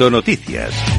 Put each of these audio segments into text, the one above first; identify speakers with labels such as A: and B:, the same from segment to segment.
A: Noticias.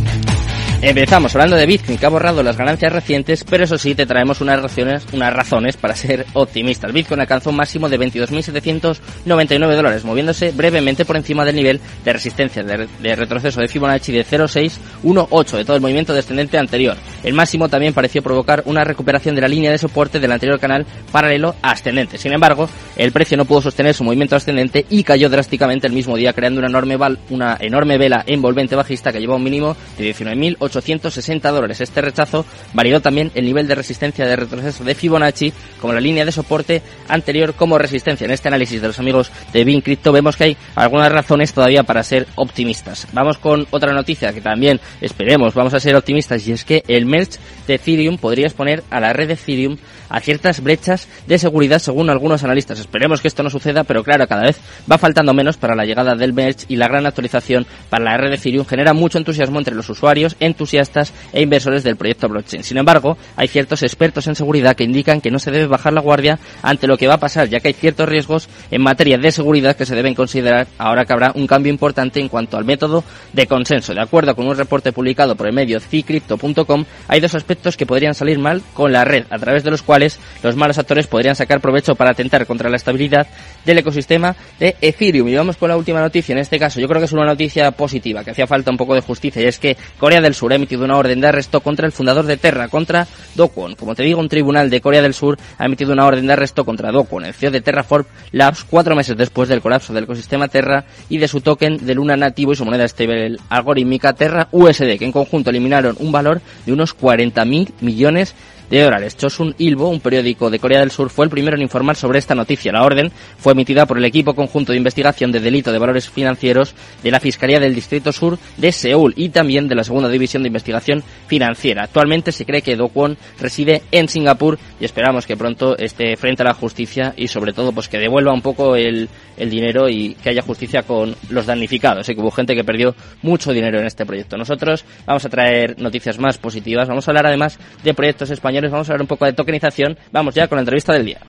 B: Empezamos hablando de Bitcoin, que ha borrado las ganancias recientes, pero eso sí, te traemos unas razones, unas razones para ser optimistas. Bitcoin alcanzó un máximo de 22.799 dólares, moviéndose brevemente por encima del nivel de resistencia de, retroceso de Fibonacci de 0,618 de todo el movimiento descendente anterior. El máximo también pareció provocar una recuperación de la línea de soporte del anterior canal paralelo ascendente. Sin embargo, el precio no pudo sostener su movimiento ascendente y cayó drásticamente el mismo día, creando una enorme, una enorme vela envolvente bajista que llevó a un mínimo de 19.000 860 dólares. Este rechazo varió también el nivel de resistencia de retroceso de Fibonacci como la línea de soporte anterior como resistencia. En este análisis de los amigos de Bin Crypto vemos que hay algunas razones todavía para ser optimistas. Vamos con otra noticia que también esperemos, vamos a ser optimistas y es que el merge de Ethereum podría exponer a la red de Ethereum a ciertas brechas de seguridad según algunos analistas. Esperemos que esto no suceda, pero claro, cada vez va faltando menos para la llegada del merge y la gran actualización para la red de Ethereum genera mucho entusiasmo entre los usuarios, entusiastas e inversores del proyecto blockchain. Sin embargo, hay ciertos expertos en seguridad que indican que no se debe bajar la guardia ante lo que va a pasar, ya que hay ciertos riesgos en materia de seguridad que se deben considerar ahora que habrá un cambio importante en cuanto al método de consenso. De acuerdo con un reporte publicado por el medio cicrypto.com, hay dos aspectos que podrían salir mal con la red, a través de los cuales los malos actores podrían sacar provecho para atentar contra la estabilidad del ecosistema de Ethereum. Y vamos con la última noticia, en este caso yo creo que es una noticia positiva, que hacía falta un poco de justicia, y es que Corea del Sur ha emitido una orden de arresto contra el fundador de Terra, contra Do Como te digo, un tribunal de Corea del Sur ha emitido una orden de arresto contra Do el CEO de Terraform Labs, cuatro meses después del colapso del ecosistema Terra y de su token de Luna nativo y su moneda estable algorítmica Terra USD, que en conjunto eliminaron un valor de unos 40.000 millones de dólares. Chosun Ilbo, un periódico de Corea del Sur, fue el primero en informar sobre esta noticia. La orden fue emitida por el equipo conjunto de investigación de delito de valores financieros de la Fiscalía del Distrito Sur de Seúl y también de la Segunda División de Investigación Financiera. Actualmente se cree que Do Kwon reside en Singapur y esperamos que pronto esté frente a la justicia y sobre todo pues que devuelva un poco el, el dinero y que haya justicia con los damnificados. Sé que hubo gente que perdió mucho dinero en este proyecto. Nosotros vamos a traer noticias más positivas. Vamos a hablar además de proyectos españoles vamos a hablar un poco de tokenización. Vamos ya con la entrevista del día.